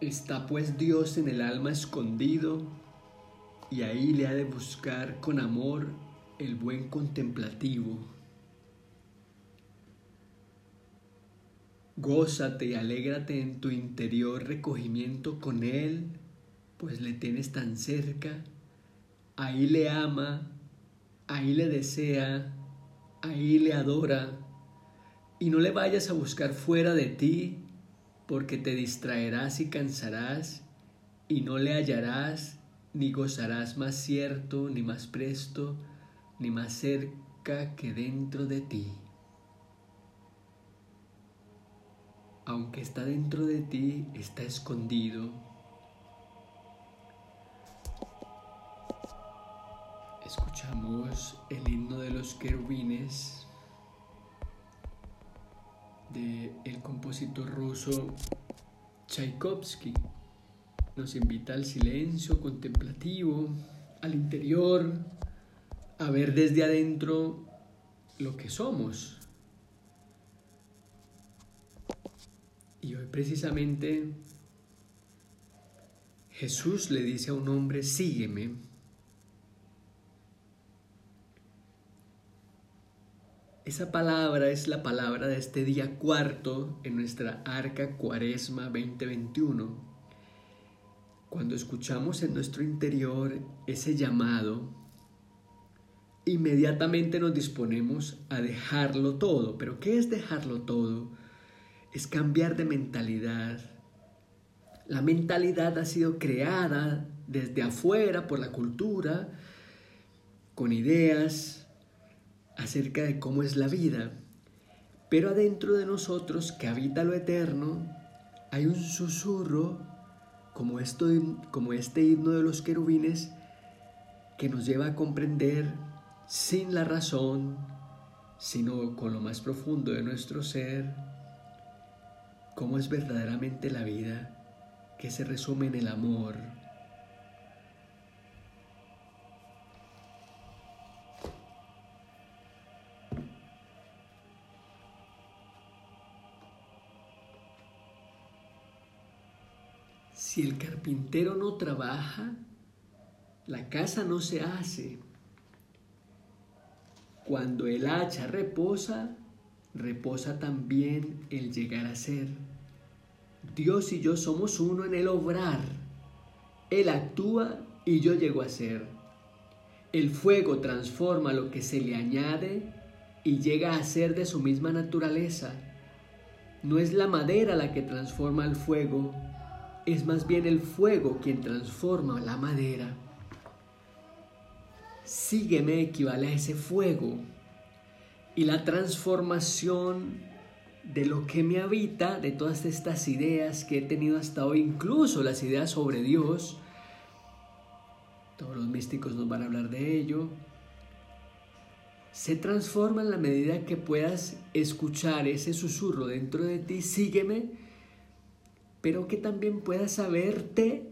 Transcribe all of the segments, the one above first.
Está pues Dios en el alma escondido y ahí le ha de buscar con amor el buen contemplativo. Gózate y alégrate en tu interior recogimiento con Él, pues le tienes tan cerca. Ahí le ama, ahí le desea, ahí le adora. Y no le vayas a buscar fuera de ti, porque te distraerás y cansarás, y no le hallarás, ni gozarás más cierto, ni más presto, ni más cerca que dentro de ti. Aunque está dentro de ti, está escondido. Escuchamos el himno de los querubines de el compositor ruso Tchaikovsky. Nos invita al silencio contemplativo, al interior, a ver desde adentro lo que somos. Y hoy precisamente Jesús le dice a un hombre, sígueme. Esa palabra es la palabra de este día cuarto en nuestra arca Cuaresma 2021. Cuando escuchamos en nuestro interior ese llamado, inmediatamente nos disponemos a dejarlo todo. Pero ¿qué es dejarlo todo? Es cambiar de mentalidad. La mentalidad ha sido creada desde afuera por la cultura, con ideas acerca de cómo es la vida. Pero adentro de nosotros, que habita lo eterno, hay un susurro como, esto, como este himno de los querubines que nos lleva a comprender sin la razón, sino con lo más profundo de nuestro ser, cómo es verdaderamente la vida que se resume en el amor. Si el carpintero no trabaja, la casa no se hace. Cuando el hacha reposa, reposa también el llegar a ser. Dios y yo somos uno en el obrar. Él actúa y yo llego a ser. El fuego transforma lo que se le añade y llega a ser de su misma naturaleza. No es la madera la que transforma el fuego, es más bien el fuego quien transforma la madera. Sígueme equivale a ese fuego. Y la transformación de lo que me habita, de todas estas ideas que he tenido hasta hoy, incluso las ideas sobre Dios, todos los místicos nos van a hablar de ello, se transforma en la medida que puedas escuchar ese susurro dentro de ti, sígueme, pero que también puedas saberte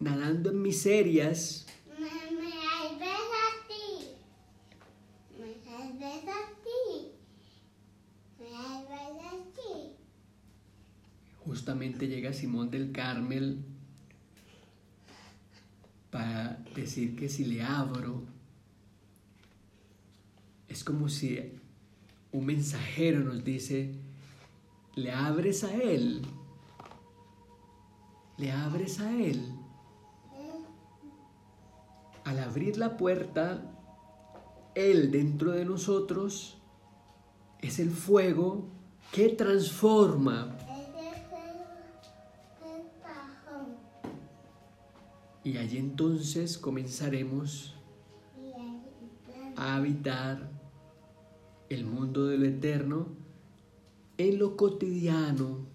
nadando en miserias. Me, me a ti. Me a ti. Me a ti. Justamente llega Simón del Carmel para decir que si le abro, es como si un mensajero nos dice, le abres a él, le abres a él al abrir la puerta, Él dentro de nosotros es el fuego que transforma. Y allí entonces comenzaremos a habitar el mundo de lo eterno en lo cotidiano.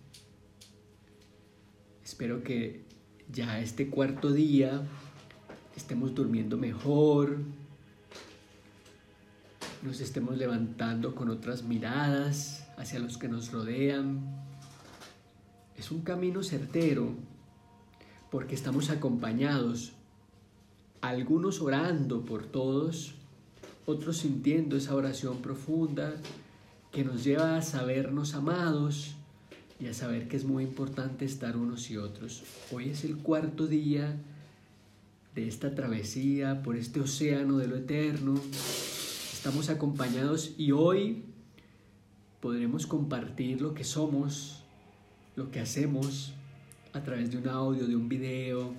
Espero que ya este cuarto día estemos durmiendo mejor, nos estemos levantando con otras miradas hacia los que nos rodean. Es un camino certero porque estamos acompañados, algunos orando por todos, otros sintiendo esa oración profunda que nos lleva a sabernos amados y a saber que es muy importante estar unos y otros. Hoy es el cuarto día de esta travesía por este océano de lo eterno. Estamos acompañados y hoy podremos compartir lo que somos, lo que hacemos a través de un audio, de un video,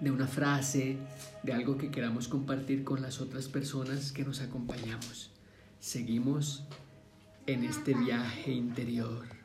de una frase, de algo que queramos compartir con las otras personas que nos acompañamos. Seguimos en este viaje interior.